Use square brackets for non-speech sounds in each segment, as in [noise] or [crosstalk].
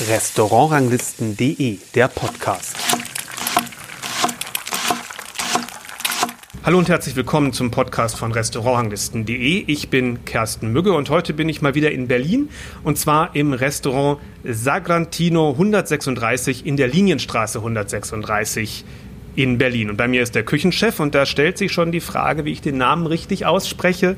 Restaurantranglisten.de, der Podcast. Hallo und herzlich willkommen zum Podcast von Restaurantranglisten.de. Ich bin Kersten Mügge und heute bin ich mal wieder in Berlin und zwar im Restaurant Sagrantino 136 in der Linienstraße 136 in Berlin. Und bei mir ist der Küchenchef und da stellt sich schon die Frage, wie ich den Namen richtig ausspreche.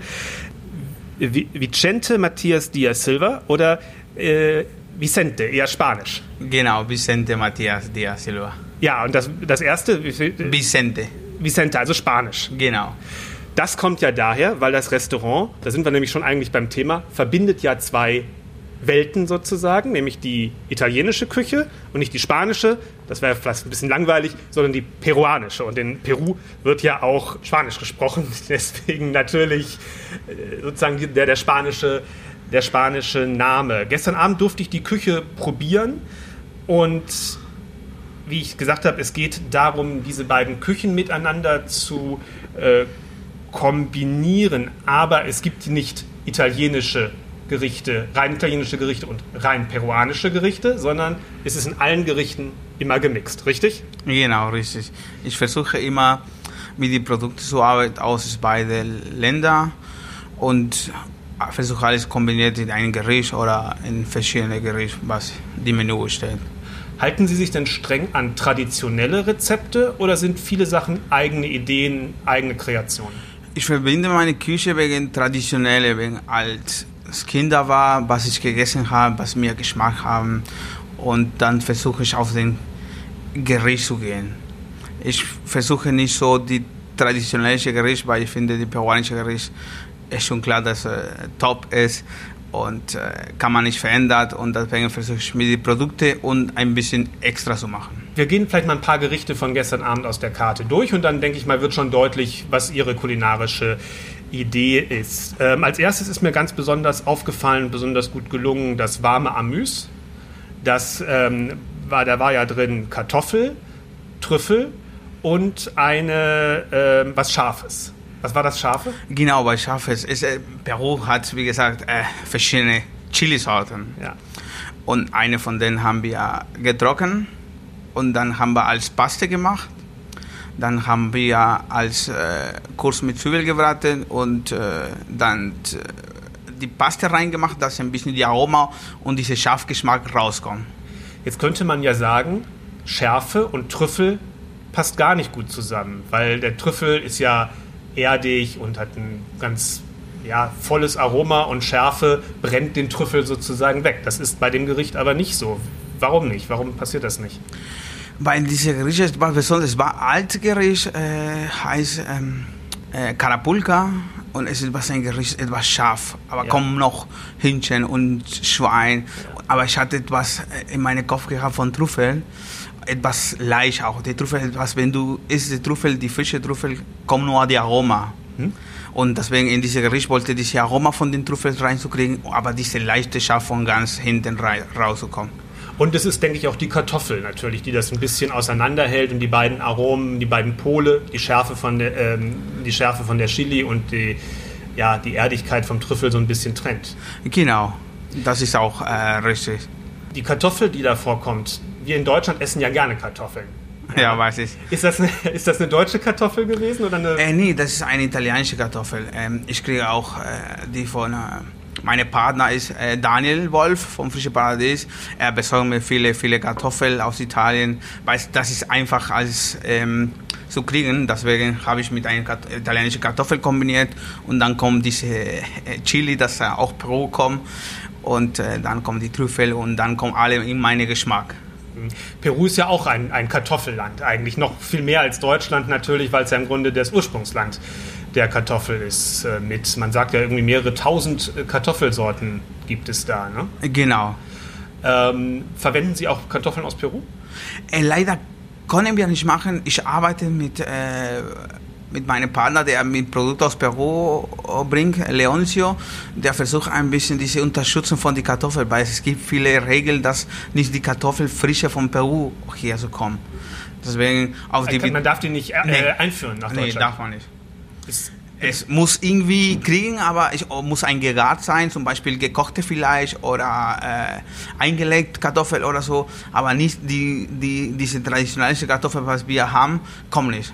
Vicente Matthias Diaz Silva oder äh, Vicente, eher Spanisch. Genau, Vicente Matthias Diaz Silva. Ja, und das, das erste? Vicente. Vicente, also Spanisch. Genau. Das kommt ja daher, weil das Restaurant, da sind wir nämlich schon eigentlich beim Thema, verbindet ja zwei Welten sozusagen, nämlich die italienische Küche und nicht die spanische, das wäre vielleicht ein bisschen langweilig, sondern die peruanische. Und in Peru wird ja auch Spanisch gesprochen, [laughs] deswegen natürlich äh, sozusagen der, der, spanische, der spanische Name. Gestern Abend durfte ich die Küche probieren und wie ich gesagt habe, es geht darum, diese beiden Küchen miteinander zu äh, kombinieren, aber es gibt nicht italienische Gerichte, rein italienische Gerichte und rein peruanische Gerichte, sondern es ist in allen Gerichten immer gemixt, richtig? Genau, richtig. Ich versuche immer mit den Produkten zu arbeiten aus beiden Ländern und versuche alles kombiniert in ein Gericht oder in verschiedene Gerichte, was die Menü stellt. Halten Sie sich denn streng an traditionelle Rezepte oder sind viele Sachen eigene Ideen, eigene Kreationen? Ich verbinde meine Küche wegen traditionelle, wegen als Kinder war, was ich gegessen habe, was mir Geschmack haben. Und dann versuche ich auf den Gericht zu gehen. Ich versuche nicht so die traditionelle Gericht, weil ich finde, die peruanische Gericht ist schon klar, dass äh, top ist und äh, kann man nicht verändern. Und deswegen versuche ich mir die Produkte und ein bisschen extra zu machen. Wir gehen vielleicht mal ein paar Gerichte von gestern Abend aus der Karte durch und dann denke ich mal, wird schon deutlich, was Ihre kulinarische Idee ist. Ähm, als erstes ist mir ganz besonders aufgefallen, besonders gut gelungen, das warme Amüs. Das ähm, war, da war ja drin Kartoffel, Trüffel und eine äh, was Scharfes. Was war das Scharfe? Genau, was Scharfes. Ist, äh, Peru hat, wie gesagt, äh, verschiedene Chilisorten. Ja. Und eine von denen haben wir getrocknet und dann haben wir als Paste gemacht dann haben wir als äh, Kurs mit Zwiebel gebraten und äh, dann äh, die Paste reingemacht, dass ein bisschen die Aroma und dieser Schafgeschmack rauskommt. Jetzt könnte man ja sagen, Schärfe und Trüffel passt gar nicht gut zusammen, weil der Trüffel ist ja erdig und hat ein ganz ja, volles Aroma und Schärfe brennt den Trüffel sozusagen weg. Das ist bei dem Gericht aber nicht so. Warum nicht? Warum passiert das nicht? Weil diese Gericht war besonders, es war Altgericht, äh, heißt ähm, äh, Karapulka und es ist ein Gericht etwas scharf, aber ja. kommen noch Hähnchen und Schwein. Aber ich hatte etwas in meinem Kopf gehabt von Trüffel, etwas leicht auch. Die Trüffel, etwas, wenn du isst die Trüffel, die frische Trüffel, kommt nur die Aroma. Hm? Und deswegen in diesem Gericht wollte ich diese Aroma von den Trüffeln reinzukriegen, aber diese leichte Scharf von ganz hinten rauszukommen. Und es ist, denke ich, auch die Kartoffel natürlich, die das ein bisschen auseinanderhält und die beiden Aromen, die beiden Pole, die Schärfe von der, ähm, die Schärfe von der Chili und die, ja, die Erdigkeit vom Trüffel so ein bisschen trennt. Genau, das ist auch äh, richtig. Die Kartoffel, die da vorkommt, wir in Deutschland essen ja gerne Kartoffeln. Ja, weiß ich. Ist das, eine, [laughs] ist das eine deutsche Kartoffel gewesen oder eine? Äh, nee, das ist eine italienische Kartoffel. Ähm, ich kriege auch äh, die von äh, mein Partner ist äh, Daniel Wolf vom Frische Paradies. Er besorgt mir viele, viele Kartoffeln aus Italien, weil das ist einfach als ähm, zu kriegen. Deswegen habe ich mit einer Kat italienischen Kartoffel kombiniert und dann kommt diese äh, Chili, das auch Peru kommt und äh, dann kommen die Trüffel und dann kommen alle in meinen Geschmack. Mhm. Peru ist ja auch ein, ein Kartoffelland, eigentlich noch viel mehr als Deutschland natürlich, weil es ja im Grunde das Ursprungsland der Kartoffel ist. Äh, mit, man sagt ja irgendwie mehrere tausend äh, Kartoffelsorten gibt es da. Ne? Genau. Ähm, verwenden Sie auch Kartoffeln aus Peru? Äh, leider können wir nicht machen. Ich arbeite mit, äh, mit meinem Partner, der mit Produkten aus Peru bringt, Leoncio. Der versucht ein bisschen diese Unterstützung von den Kartoffeln, weil es gibt viele Regeln, dass nicht die Kartoffel frische von Peru hier so kommen. Deswegen auf die man darf die nicht äh, nee. einführen nach Deutschland. Nee, darf man nicht. Ist, Es muss irgendwie kriegen, aber es muss ein gegart sein, zum Beispiel gekochte vielleicht oder äh, eingelegt Kartoffel oder so, aber nicht die, die, diese traditionelle Kartoffel, was wir haben, kommt nicht.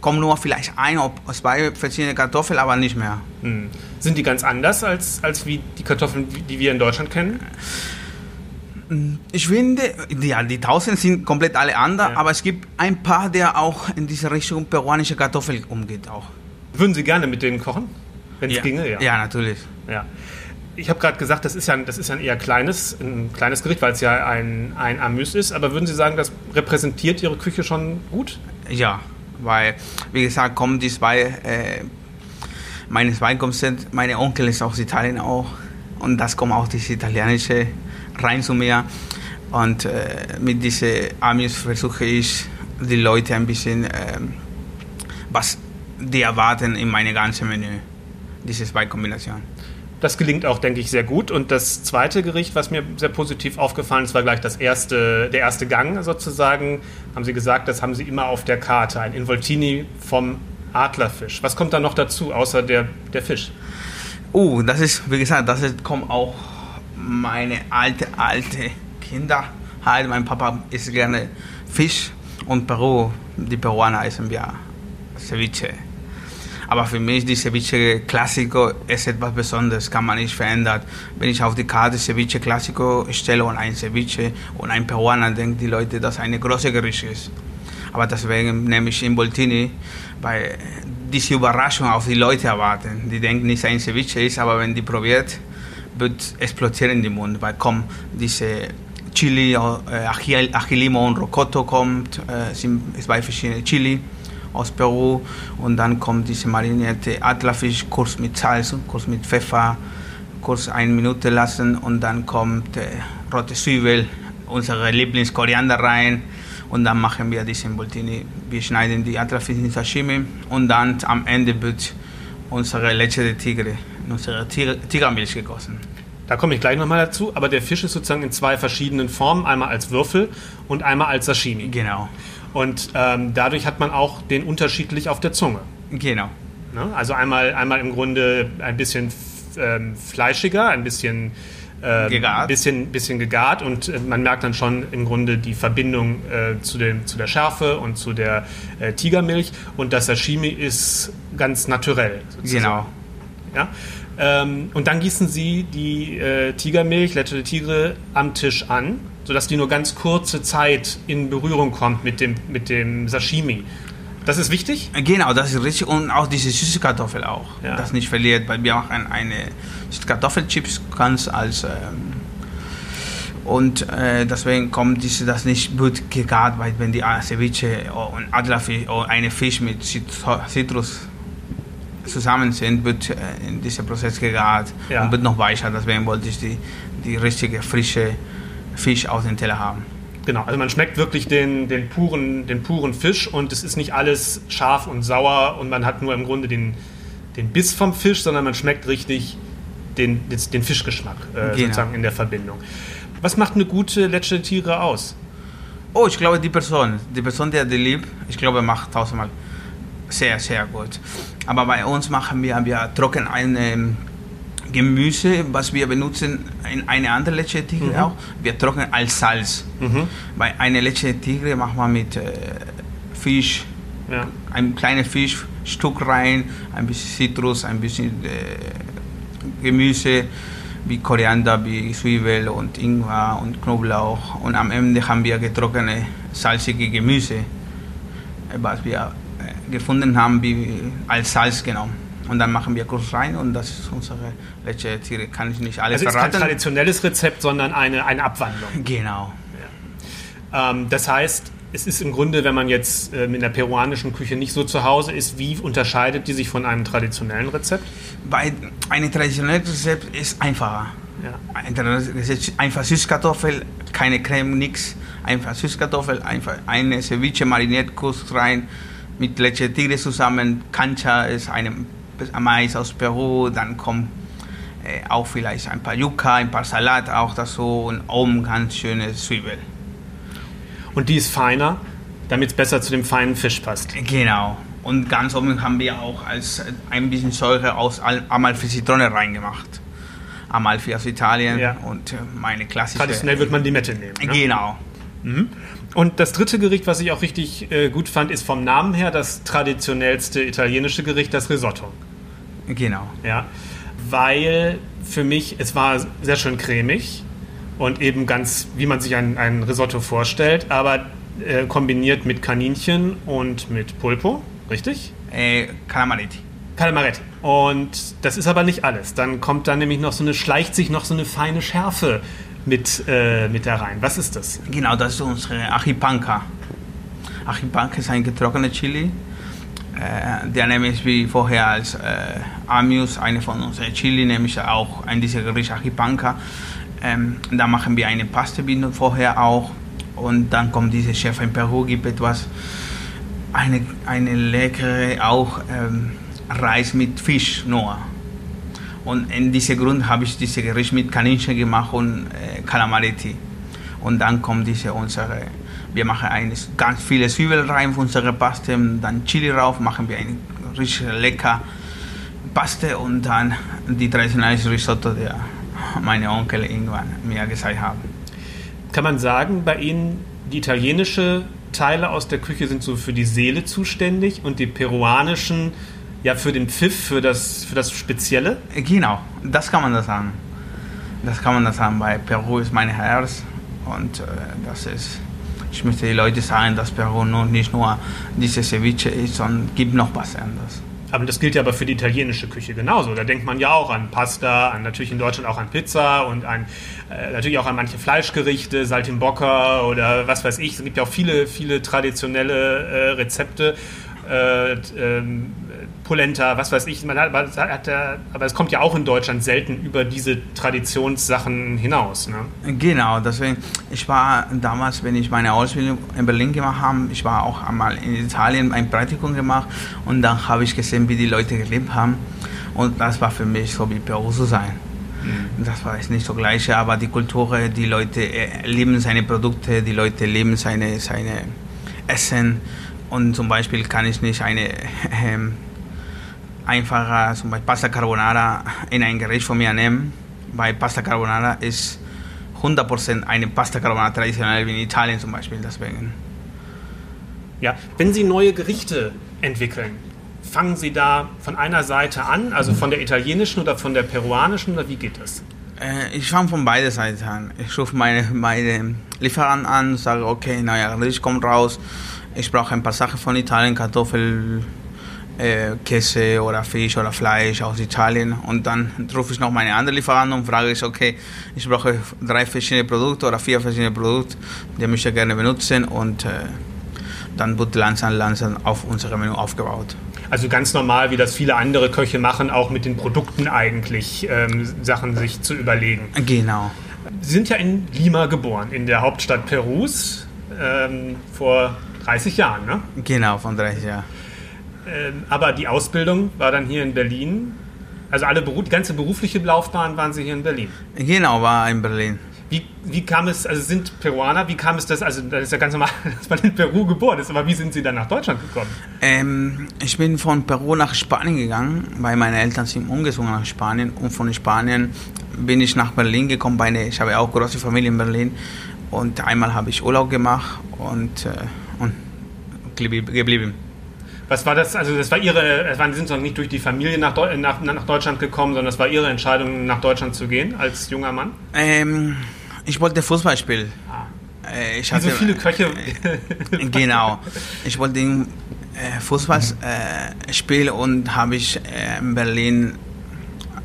Kommen nur vielleicht ein oder zwei verschiedene Kartoffeln, aber nicht mehr. Hm. Sind die ganz anders als, als wie die Kartoffeln, die wir in Deutschland kennen? Ich finde, ja, die Tausend sind komplett alle anders, ja. aber es gibt ein paar, der auch in diese Richtung peruanische Kartoffel umgeht auch. Würden Sie gerne mit denen kochen, wenn es ja. ginge? Ja, ja natürlich. Ja. Ich habe gerade gesagt, das ist, ja, das ist ja ein eher kleines, ein kleines Gericht, weil es ja ein, ein Amüs ist. Aber würden Sie sagen, das repräsentiert Ihre Küche schon gut? Ja, weil, wie gesagt, kommen die zwei, äh, meine zwei kommen sind, meine Onkel ist aus Italien auch. Und das kommt auch das italienische rein zu mir. Und äh, mit diesen Amis versuche ich, die Leute ein bisschen, äh, was die erwarten in meine ganze Menü. Diese zwei Kombinationen. Das gelingt auch, denke ich, sehr gut. Und das zweite Gericht, was mir sehr positiv aufgefallen ist, war gleich das erste, der erste Gang sozusagen. Haben Sie gesagt, das haben Sie immer auf der Karte. Ein Involtini vom Adlerfisch. Was kommt da noch dazu, außer der, der Fisch? Oh, das ist, wie gesagt, das ist, kommt auch meine alte, alte Kinder. Halt, mein Papa isst gerne Fisch und Peru, die Peruaner essen wir Ceviche. Aber für mich die Ceviche Classico ist etwas Besonderes, kann man nicht verändern. Wenn ich auf die Karte Ceviche Classico stelle und ein Ceviche und ein Peruaner, denken die Leute, dass eine große Gericht ist. Aber deswegen nehme ich Imboltini, weil diese Überraschung auf die Leute erwarten. Die denken nicht, ein Ceviche ist, aber wenn die probiert, wird explodieren in den Mund, weil kommt diese Chili, äh, Achilimo und Rocoto kommt, äh, sind zwei verschiedene Chili aus Peru und dann kommt diese marinierte Adlerfisch kurz mit Salz, kurz mit Pfeffer, kurz eine Minute lassen und dann kommt äh, rote Zwiebel, unsere Lieblingskoriander rein und dann machen wir diesen Boltini. Wir schneiden die Adlerfisch in Sashimi und dann am Ende wird unsere Leche de Tigre unsere Tigermilch gegossen. Da komme ich gleich nochmal dazu, aber der Fisch ist sozusagen in zwei verschiedenen Formen, einmal als Würfel und einmal als Sashimi. Genau. Und ähm, dadurch hat man auch den unterschiedlich auf der Zunge. Genau. Ne? Also einmal, einmal im Grunde ein bisschen ähm, fleischiger, ein bisschen ähm, gegart. Bisschen, bisschen gegart und äh, man merkt dann schon im Grunde die Verbindung äh, zu, den, zu der Schärfe und zu der äh, Tigermilch und das Sashimi ist ganz naturell. Sozusagen. Genau. Ja? Ähm, und dann gießen sie die äh, Tigermilch, de Tigre, am Tisch an, sodass die nur ganz kurze Zeit in Berührung kommt mit dem, mit dem Sashimi. Das ist wichtig? Genau, das ist richtig. Und auch diese süße Kartoffel auch. Ja. Das nicht verliert, weil wir machen eine Kartoffelchips ganz als. Ähm, und äh, deswegen kommt diese, das nicht gut gegart, weil wenn die Ceviche und Adlerfisch oder eine Fisch mit Zitrus zusammen sind, wird äh, in dieser Prozess gegart ja. und wird noch weicher. Deswegen wollte ich die, die richtige, frische Fisch aus dem Teller haben. Genau, also man schmeckt wirklich den, den, puren, den puren Fisch und es ist nicht alles scharf und sauer und man hat nur im Grunde den, den Biss vom Fisch, sondern man schmeckt richtig den, den Fischgeschmack äh, genau. sozusagen in der Verbindung. Was macht eine gute Lecce Tiere aus? Oh, ich glaube die Person, die Person, die die liebt, ich glaube macht tausendmal sehr, sehr gut. Aber bei uns machen wir, wir trocken ein ähm, Gemüse, was wir benutzen in eine andere Leche Tigre mhm. auch, wir trocknen als Salz. Mhm. Bei einer Leche Tigre machen wir mit äh, Fisch, ja. ein kleines Fischstück rein, ein bisschen Zitrus, ein bisschen äh, Gemüse wie Koriander, wie Zwiebel und Ingwer und Knoblauch. Und am Ende haben wir getrocknete, salzige Gemüse, was wir gefunden haben, wie als Salz genommen. Und dann machen wir kurz rein und das ist unsere letzte Tiere. Kann ich nicht alles also verraten. Also ist kein traditionelles Rezept, sondern eine, eine Abwandlung. Genau. Ja. Ähm, das heißt, es ist im Grunde, wenn man jetzt ähm, in der peruanischen Küche nicht so zu Hause ist, wie unterscheidet die sich von einem traditionellen Rezept? Bei einem traditionellen Rezept ist einfacher. Ja. Ein Rezept, einfach Süßkartoffel, keine Creme, nichts. Einfach Süßkartoffel, einfach eine Ceviche mariniert, kurz rein, mit Leche Tigre zusammen. Cancha ist ein Mais aus Peru, dann kommt äh, auch vielleicht ein paar Yucca, ein paar Salat auch dazu und oben ganz schöne Zwiebel. Und die ist feiner, damit es besser zu dem feinen Fisch passt. Genau. Und ganz oben haben wir auch als ein bisschen Säure aus Amalfi-Zitrone reingemacht. Amalfi aus Italien Ja. und äh, meine klassische. Traditionell wird man Limette nehmen. Ne? Genau. Mhm. Und das dritte Gericht, was ich auch richtig äh, gut fand, ist vom Namen her das traditionellste italienische Gericht, das Risotto. Genau. Ja, weil für mich, es war sehr schön cremig und eben ganz, wie man sich ein, ein Risotto vorstellt, aber äh, kombiniert mit Kaninchen und mit Pulpo, richtig? Äh, Calamaretti. Calamaretti. Und das ist aber nicht alles. Dann kommt da nämlich noch so eine, schleicht sich noch so eine feine Schärfe mit, äh, mit da rein. Was ist das? Genau, das ist unsere Ajipanca. Ajipanca ist ein getrockneter Chili. Äh, der nämlich wie vorher als äh, Amius, eine von unseren Chili, nämlich auch ein dieser Gericht Ajipanca. Ähm, da machen wir eine Pastebindung vorher auch. Und dann kommt diese Chef in Peru, gibt etwas, eine, eine leckere auch ähm, Reis mit Fisch nur. Und in diesem Grund habe ich dieses Gericht mit Kaninchen gemacht und äh, Calamaretti. Und dann kommt diese unsere, wir machen eine, ganz viele Zwiebeln rein für unsere Paste, dann Chili rauf, machen wir eine richtig lecker Paste und dann die traditionelle Risotto, der meine Onkel irgendwann mir gesagt haben. Kann man sagen, bei Ihnen die italienische Teile aus der Küche sind so für die Seele zuständig und die peruanischen ja für den Pfiff, für das, für das Spezielle? Genau, das kann man das sagen. Das kann man das sagen, weil Peru ist mein Herz und äh, das ist, ich möchte die Leute sagen, dass Peru nur, nicht nur diese Ceviche ist, sondern gibt noch was anderes. Aber das gilt ja aber für die italienische Küche genauso. Da denkt man ja auch an Pasta, an natürlich in Deutschland auch an Pizza und an äh, natürlich auch an manche Fleischgerichte, Saltimbocca oder was weiß ich. Es gibt ja auch viele, viele traditionelle äh, Rezepte. Äh, ähm, Polenta, was weiß ich. Man hat, aber, es hat, ja- aber es kommt ja auch in Deutschland selten über diese Traditionssachen hinaus. Ne? Genau, deswegen, ich war damals, wenn ich meine Ausbildung in Berlin gemacht habe, ich war auch einmal in Italien ein Praktikum gemacht und dann habe ich gesehen, wie die Leute gelebt haben und das war für mich so wie Peru zu sein. Das war jetzt nicht so gleiche, aber die Kultur, die Leute äh, lieben seine Produkte, die Leute lieben seine, seine Essen und zum Beispiel kann ich nicht eine [laughs] ähm, einfache, zum Beispiel Pasta Carbonara in ein Gericht von mir nehmen, weil Pasta Carbonara ist 100% eine Pasta Carbonara traditionell wie in Italien zum Beispiel, deswegen. Ja, wenn Sie neue Gerichte entwickeln, fangen Sie da von einer Seite an, also von der italienischen oder von der peruanischen oder wie geht das? Äh, ich fange von beiden Seiten an. Ich rufe meine, meine Lieferanten an, sage, okay, neuer Gericht kommt raus. Ich brauche ein paar Sachen von Italien, Kartoffel, äh, Käse oder Fisch oder Fleisch aus Italien. Und dann rufe ich noch meine anderen Lieferanten und frage ich, okay, ich brauche drei verschiedene Produkte oder vier verschiedene Produkte, die möchte ich gerne benutzen. Und äh, dann wird langsam, langsam auf unser Menü aufgebaut. Also ganz normal, wie das viele andere Köche machen, auch mit den Produkten eigentlich ähm, Sachen sich zu überlegen. Genau. Sie sind ja in Lima geboren, in der Hauptstadt Perus, ähm, vor 30 Jahren, ne? Genau, von 30 Jahren. Ähm, aber die Ausbildung war dann hier in Berlin. Also alle die ganze berufliche Laufbahn waren Sie hier in Berlin. Genau, war in Berlin. Wie, wie kam es, also sind Peruaner, wie kam es das, also das ist ja ganz normal, [laughs] dass man in Peru geboren ist, aber wie sind Sie dann nach Deutschland gekommen? Ähm, ich bin von Peru nach Spanien gegangen, weil meine Eltern sind umgezogen nach Spanien und von Spanien bin ich nach Berlin gekommen. Weil ich habe auch große Familie in Berlin und einmal habe ich Urlaub gemacht und, äh, geblieben. Was war das, also das war Ihre, es waren, Sie sind doch nicht durch die Familie nach, Deu nach, nach Deutschland gekommen, sondern das war Ihre Entscheidung, nach Deutschland zu gehen als junger Mann? Ähm, ich wollte Fußball spielen. Ah. Äh, ich Wie so hatte- viele Köche. Genau. Ich wollte äh, Fußball äh, spielen und habe ich äh, in Berlin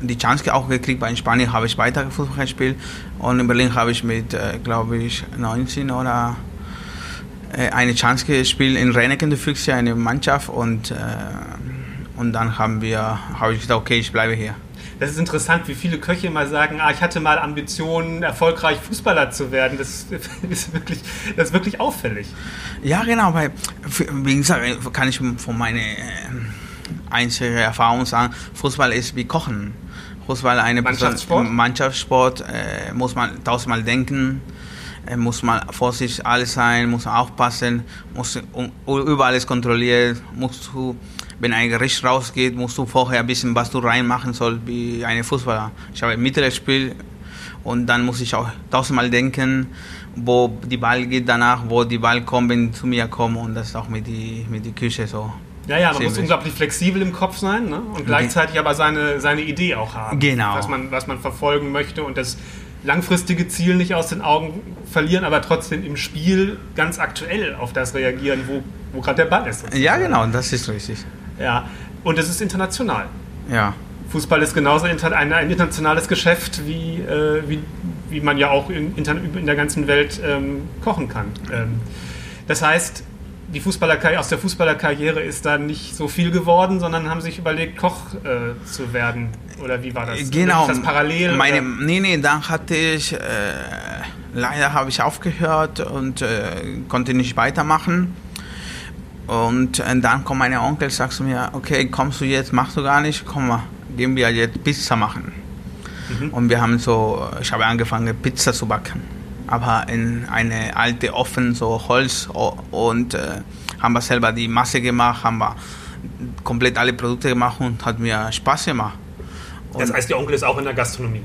die Chance auch gekriegt. Bei in Spanien habe ich weiter Fußball gespielt und in Berlin habe ich mit, äh, glaube ich, 19 oder äh, eine Chance gespielt in Renneken de Füchse, eine Mannschaft und, äh, und dann haben wir, habe ich gesagt, okay, ich bleibe hier. Das ist interessant, wie viele Köche mal sagen, ah, ich hatte mal Ambitionen, erfolgreich Fußballer zu werden. Das [laughs] ist wirklich, das ist wirklich auffällig. Ja, genau, weil, wie gesagt, kann ich von meiner äh, einzigen Erfahrung sagen, Fußball ist wie Kochen. Fußball eine Mannschaftssport? Mannschaftssport äh, muss man tausendmal denken. Muss man vorsichtig alles sein, muss aufpassen, muss über alles kontrollieren, musst du, wenn ein Gericht rausgeht, musst du vorher ein bisschen, was du reinmachen sollst, wie eine Fußballer. Ich habe ein Mittelspiel und dann muss ich auch tausendmal denken, wo die Ball geht danach, wo die Ball kommen, wenn zu mir kommen und das ist auch mit die, mit die Küche so. Ja, ja, man muss unglaublich flexibel im Kopf sein ne? und gleichzeitig aber seine, seine Idee auch haben. Genau. Was man, was man verfolgen möchte und das langfristige Ziel nicht aus den Augen verlieren, aber trotzdem im Spiel ganz aktuell auf das reagieren, wo, wo gerade der Ball ist. Sozusagen. Ja, genau, das ist richtig. Ja, und es ist international. Ja. Fußball ist genauso ein, ein internationales Geschäft, wie, äh, wie, wie man ja auch in, in der ganzen Welt ähm, kochen kann. Ähm, das heißt, die Fußballerkarriere, aus der Fußballerkarriere ist da nicht so viel geworden, sondern haben sich überlegt, Koch äh, zu werden. Oder wie war das? Genau. Ist das parallel? Meine, nee, nee, dann hatte ich, äh, leider habe ich aufgehört und äh, konnte nicht weitermachen. Und äh, dann kommt meine Onkel, sagst du mir, okay, kommst du jetzt, machst du gar nicht, komm mal, gehen wir jetzt Pizza machen. Mhm. Und wir haben so, ich habe angefangen Pizza zu backen aber in eine alte Ofen, so Holz und äh, haben wir selber die Masse gemacht, haben wir komplett alle Produkte gemacht und hat mir Spaß gemacht. Und das heißt, der Onkel ist auch in der Gastronomie?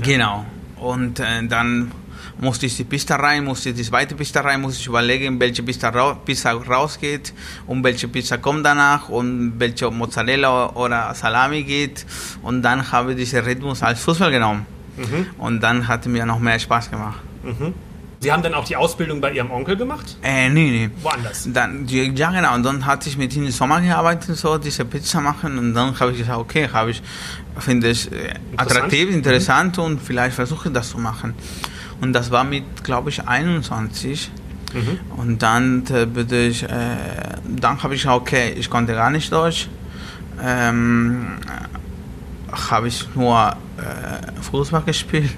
Genau. Und äh, dann musste ich die Pista rein, musste die zweite Pista rein, musste ich überlegen, welche Pista, ra Pizza rausgeht und welche Pizza kommt danach und welche Mozzarella oder Salami geht. Und dann habe ich diesen Rhythmus als Fußball genommen. Mhm. Und dann hat mir noch mehr Spaß gemacht. Mhm. Sie haben dann auch die Ausbildung bei Ihrem Onkel gemacht? Äh, nee, nee. Woanders? Dann, ja, genau. Und dann hatte ich mit ihm im Sommer gearbeitet, so diese Pizza machen. Und dann habe ich gesagt, okay, habe ich, finde ich äh, attraktiv, interessant mhm. und vielleicht versuche ich das zu machen. Und das war mit, glaube ich, 21. Mhm. Und dann äh, ich, äh, dann habe ich gesagt, okay, ich konnte gar nicht Deutsch. Ähm, habe ich nur äh, Fußball gespielt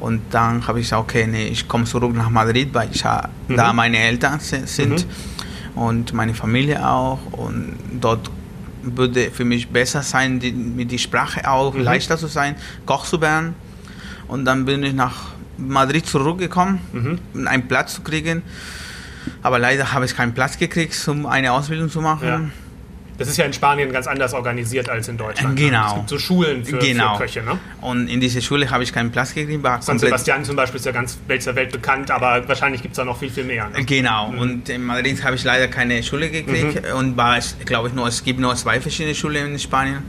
und dann habe ich gesagt, okay, nee, ich komme zurück nach Madrid, weil ich, mhm. da meine Eltern sind mhm. und meine Familie auch und dort würde für mich besser sein, die, mit der Sprache auch mhm. leichter zu sein, Koch zu werden und dann bin ich nach Madrid zurückgekommen, mhm. um einen Platz zu kriegen, aber leider habe ich keinen Platz gekriegt, um eine Ausbildung zu machen. Ja das ist ja in Spanien ganz anders organisiert als in Deutschland. Ne? Genau. Es gibt so Schulen für, genau. für Köche, ne? Und in diese Schule habe ich keinen Platz gekriegt. San Sebastian zum Beispiel ist ja ganz welcher Welt bekannt, aber wahrscheinlich gibt es da noch viel, viel mehr. Ne? Genau. Mhm. Und in Madrid habe ich leider keine Schule gekriegt mhm. und war, glaube ich, nur, es gibt nur zwei verschiedene Schulen in Spanien.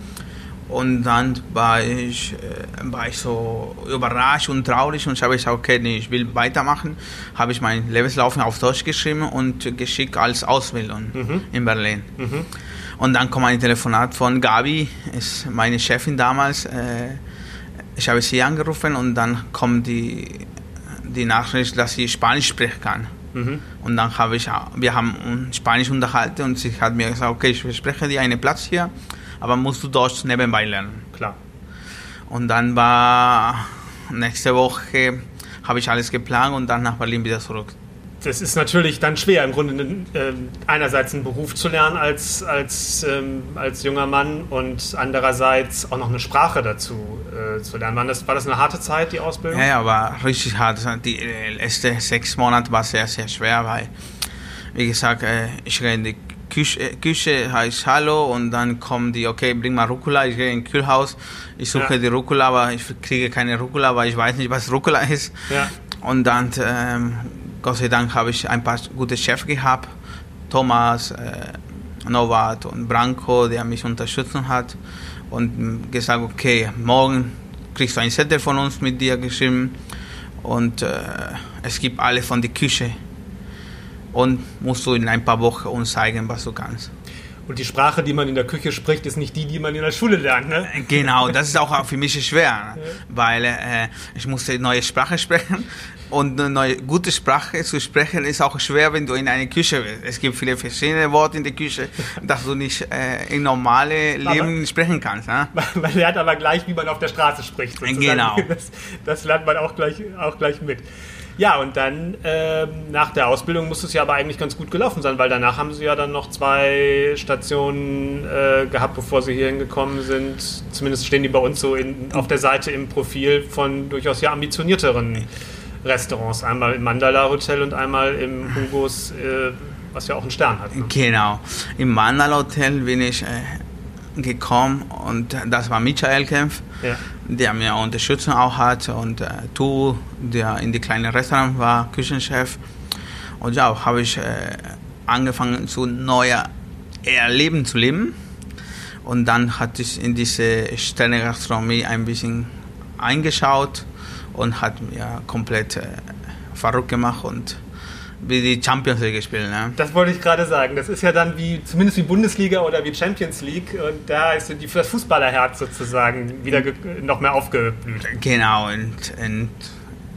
Und dann war ich, äh, war ich so überrascht und traurig und habe gesagt, okay, nee, ich will weitermachen. Habe ich meinen Lebenslauf auf Deutsch geschrieben und geschickt als Ausbildung mhm. in Berlin. Mhm. Und dann kommt ein Telefonat von Gabi, ist meine Chefin damals. Äh, ich habe sie angerufen und dann kommt die, die Nachricht, dass sie Spanisch sprechen kann. Mhm. Und dann habe ich, wir haben Spanisch unterhalten und sie hat mir gesagt, okay, ich verspreche dir einen Platz hier, aber musst du Deutsch nebenbei lernen. Klar. Und dann war nächste Woche, habe ich alles geplant und dann nach Berlin wieder zurück das ist natürlich dann schwer, im Grunde äh, einerseits einen Beruf zu lernen als, als, ähm, als junger Mann und andererseits auch noch eine Sprache dazu äh, zu lernen. War das, war das eine harte Zeit, die Ausbildung? Ja, ja, war richtig hart. Die äh, letzten sechs Monate war sehr, sehr schwer, weil, wie gesagt, äh, ich gehe in die Küche, äh, Küche heißt Hallo und dann kommen die, okay, bring mal Rucola, ich gehe in Kühlhaus, ich suche ja. die Rucola, aber ich kriege keine Rucola, weil ich weiß nicht, was Rucola ist. Ja. Und dann ähm, Gott sei Dank habe ich ein paar gute Chefs gehabt. Thomas, äh, Novat und Branko, der mich unterstützt hat und gesagt, okay, morgen kriegst du ein Zettel von uns mit dir geschrieben und äh, es gibt alle von der Küche und musst du in ein paar Wochen uns zeigen, was du kannst. Und die Sprache, die man in der Küche spricht, ist nicht die, die man in der Schule lernt, ne? Genau, das ist auch für mich schwer, [laughs] ne? weil äh, ich musste neue Sprache sprechen und eine neue, gute Sprache zu sprechen ist auch schwer, wenn du in eine Küche bist. Es gibt viele verschiedene Worte in der Küche, dass du nicht äh, in normale Leben aber, sprechen kannst. [laughs] Ne? Man lernt aber gleich, wie man auf der Straße spricht. Sozusagen. Genau. [laughs] Das, das lernt man auch gleich, auch gleich mit. Ja, und dann ähm, nach der Ausbildung muss es ja aber eigentlich ganz gut gelaufen sein, weil danach haben sie ja dann noch zwei Stationen äh, gehabt, bevor sie hier hingekommen sind. Zumindest stehen die bei uns so in, auf der Seite im Profil von durchaus ja ambitionierteren Restaurants. Einmal im Mandala Hotel und einmal im Hugos, äh, was ja auch einen Stern hat. Ne? Genau. Im Mandala Hotel bin ich äh, gekommen und das war Michael Kempf, ja. der mir Unterstützung auch hat und äh, Tu, der in die kleinen Restaurant war, Küchenchef. Und ja, habe ich äh, angefangen, zu neuer Erleben zu leben. Und dann hatte ich in diese Sterne-Gastronomie ein bisschen eingeschaut und hat mir komplett äh, verrückt gemacht und wie die Champions League gespielt. Ne? Das wollte ich gerade sagen. Das ist ja dann wie zumindest wie Bundesliga oder wie Champions League und da ist die, das Fußballerherz sozusagen wieder noch mehr aufgeblüht. Genau und, und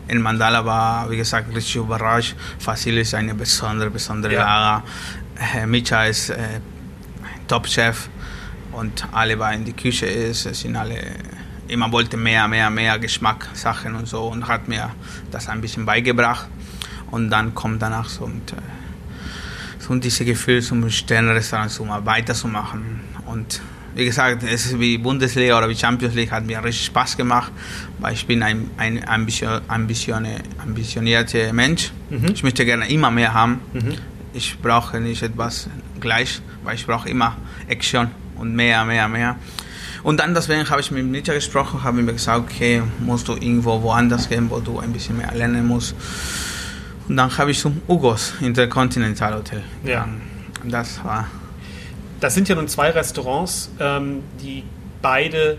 in Mandala war, wie gesagt, richtig überrascht. Fasil ist eine besondere, besondere ja. Lager. Äh, Micha ist äh, Top-Chef und alle waren in die Küche ist, sind alle immer wollte mehr, mehr, mehr Geschmack, Sachen und so und hat mir das ein bisschen beigebracht. Und dann kommt danach so, und, äh, so dieses Gefühl, zum Sternrestaurant zu weiterzumachen. Und wie gesagt, es ist wie Bundesliga oder wie Champions League, hat mir richtig Spaß gemacht, weil ich bin ein, ein ambition, ambition, ambitionierter Mensch. Mhm. Ich möchte gerne immer mehr haben. Mhm. Ich brauche nicht etwas gleich, weil ich brauche immer Action und mehr, mehr, mehr. Und dann deswegen habe ich mit Nietzsche gesprochen, habe ihm gesagt, okay, musst du irgendwo woanders gehen, wo du ein bisschen mehr lernen musst. Und dann habe ich zum Ugos Intercontinental Hotel. Ja. Das war. Das sind ja nun zwei Restaurants, ähm, die beide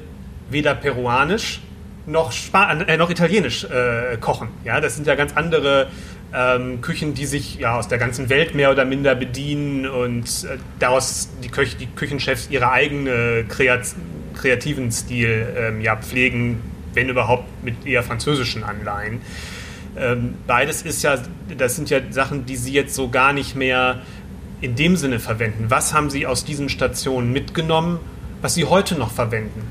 weder peruanisch noch, Spa äh, noch italienisch äh, kochen. Ja, das sind ja ganz andere ähm, Küchen, die sich ja aus der ganzen Welt mehr oder minder bedienen und äh, daraus die, Köch die Küchenchefs ihre eigene Kreat kreativen Stil ähm, ja, pflegen, wenn überhaupt mit eher französischen Anleihen. Ähm, beides ist ja, das sind ja Sachen, die Sie jetzt so gar nicht mehr in dem Sinne verwenden. Was haben Sie aus diesen Stationen mitgenommen, was Sie heute noch verwenden?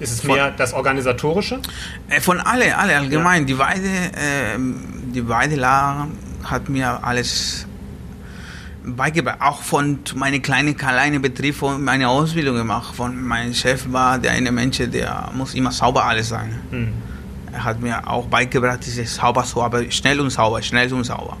Ist es von, mehr das Organisatorische? Äh, von alle, alle allgemein. Ja. Die Weide, äh, die Weidelager hat mir alles beigebracht. Auch von meinem kleinen, kleinen Betrieb, von meiner Ausbildung gemacht. Von meinem Chef war der eine Mensch, der muss immer sauber alles sein. Hm. Er hat mir auch beigebracht, dieses sauber, sauber, schnell und sauber, schnell und sauber.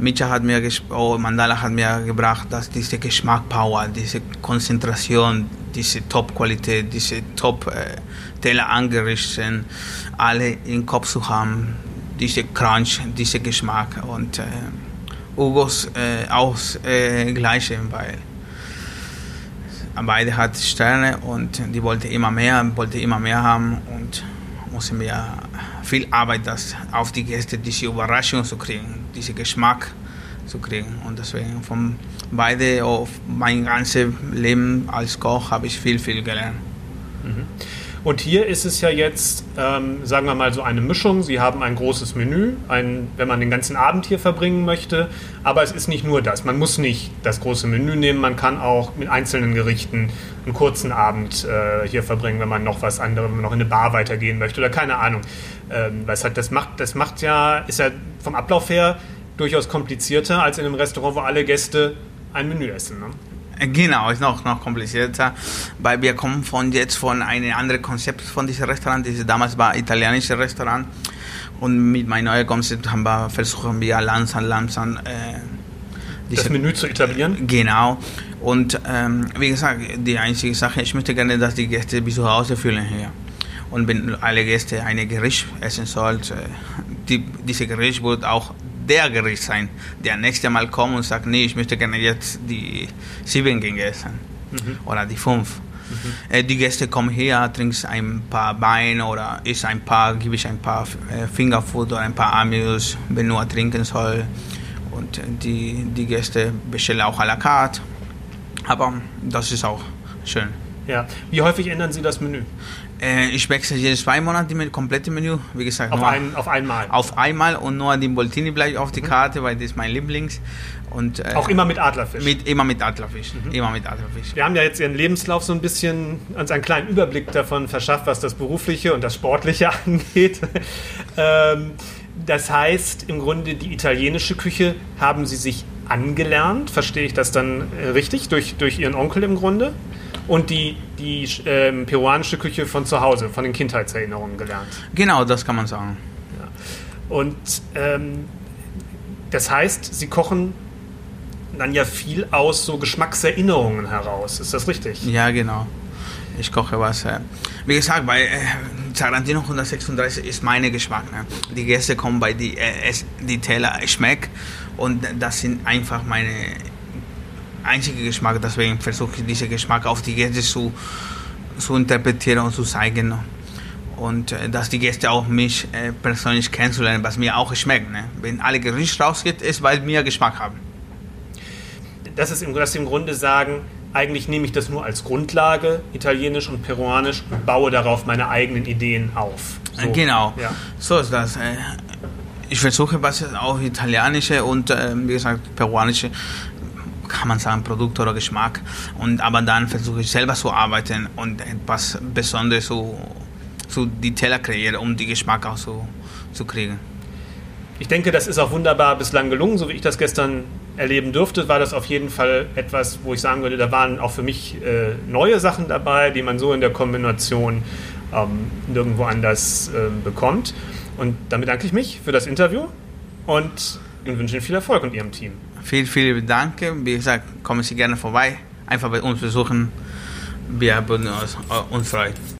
Micha hat mir, oh, Mandala hat mir gebracht, dass diese Geschmackpower, diese Konzentration, diese Top-Qualität, diese Top-Teller äh, angerichtet alle im Kopf zu haben, diese Crunch, dieser Geschmack und äh, Ugos äh, auch äh, weil beide hat Sterne und die wollte immer mehr, wollte immer mehr haben und mussten wir viel Arbeit, das auf die Gäste diese Überraschung zu kriegen, diesen Geschmack zu kriegen. Und deswegen von beide auf mein ganzes Leben als Koch habe ich viel, viel gelernt. Mhm. Und hier ist es ja jetzt, ähm, sagen wir mal, so eine Mischung. Sie haben ein großes Menü, ein, wenn man den ganzen Abend hier verbringen möchte. Aber es ist nicht nur das. Man muss nicht das große Menü nehmen. Man kann auch mit einzelnen Gerichten einen kurzen Abend äh, hier verbringen, wenn man noch was anderes, wenn man noch in eine Bar weitergehen möchte oder keine Ahnung. Ähm, was hat, das macht, das macht ja, ist ja vom Ablauf her durchaus komplizierter als in einem Restaurant, wo alle Gäste ein Menü essen. Ne? Genau, ist noch, noch komplizierter, weil wir kommen von jetzt von einem anderen Konzept von diesem Restaurant. Dieses damals war ein italienisches Restaurant und mit meinem neuen Konzept haben wir versuchen wir langsam, langsam äh, das Menü zu etablieren. Genau. Und ähm, wie gesagt, die einzige Sache, ich möchte gerne, dass die Gäste bis zu Hause fühlen hier. Und wenn alle Gäste ein Gericht essen sollen, äh, die, diese Gericht wird auch der Gericht sein, der nächste Mal kommt und sagt, nee, ich möchte gerne jetzt die sieben Gänge essen mhm. oder die fünf. Mhm. Äh, die Gäste kommen her, trinken ein paar Wein oder isst ein paar, gebe ich ein paar äh, Fingerfood oder ein paar Amigos, wenn nur trinken soll. Und die, die Gäste bestellen auch à la carte. Aber das ist auch schön. Ja. Wie häufig ändern Sie das Menü? Äh, ich wechsle jede zwei Monate die komplette Menü. Wie gesagt, auf, ein, auf einmal. Auf einmal und nur die Boltini bleibt auf die mhm. Karte, weil das ist mein Lieblings. Und, äh, auch immer mit Adlerfisch? Mit, immer mit Adlerfisch. Mhm. Immer mit Adlerfisch. Wir haben ja jetzt Ihren Lebenslauf so ein bisschen uns einen kleinen Überblick davon verschafft, was das Berufliche und das Sportliche [laughs] angeht. ähm, das heißt, im Grunde die italienische Küche haben Sie sich angelernt, verstehe ich das dann äh, richtig, durch, durch Ihren Onkel im Grunde? Und die, die ähm, peruanische Küche von zu Hause, von den Kindheitserinnerungen gelernt. Genau, das kann man sagen. Und ähm, das heißt, Sie kochen dann ja viel aus so Geschmackserinnerungen heraus. Ist das richtig? Ja, genau. Ich koche was. Äh, wie gesagt, bei äh, Tarantino 136 ist mein Geschmack. Ne? Die Gäste kommen bei die, äh, es, die Teller schmeckt und das sind einfach meine einzige Geschmack. Deswegen versuche ich diesen Geschmack auf die Gäste zu, zu interpretieren und zu zeigen. Und äh, dass die Gäste auch mich äh, persönlich kennenzulernen, was mir auch schmeckt. Ne? Wenn alle Gerichte rausgeht, ist, weil mir Geschmack haben. Das ist im, das im Grunde sagen, eigentlich nehme ich das nur als Grundlage, italienisch und peruanisch, und baue darauf meine eigenen Ideen auf. So. Genau, ja. so ist das. Äh, ich versuche was auch italienische und äh, wie gesagt peruanische kann man sagen Produkt oder Geschmack und aber dann versuche ich selber zu arbeiten und etwas Besonderes zu, zu die Teller kreieren, um die Geschmack auch so zu kriegen. Ich denke, das ist auch wunderbar bislang gelungen, so wie ich das gestern erleben durfte, war das auf jeden Fall etwas, wo ich sagen würde, da waren auch für mich äh, neue Sachen dabei, die man so in der Kombination ähm, nirgendwo anders äh, bekommt. Und damit danke ich mich für das Interview und wünsche Ihnen viel Erfolg und Ihrem Team. Vielen, vielen Dank. Wie gesagt, kommen Sie gerne vorbei. Einfach bei uns besuchen. Wir würden uns, äh, uns freuen.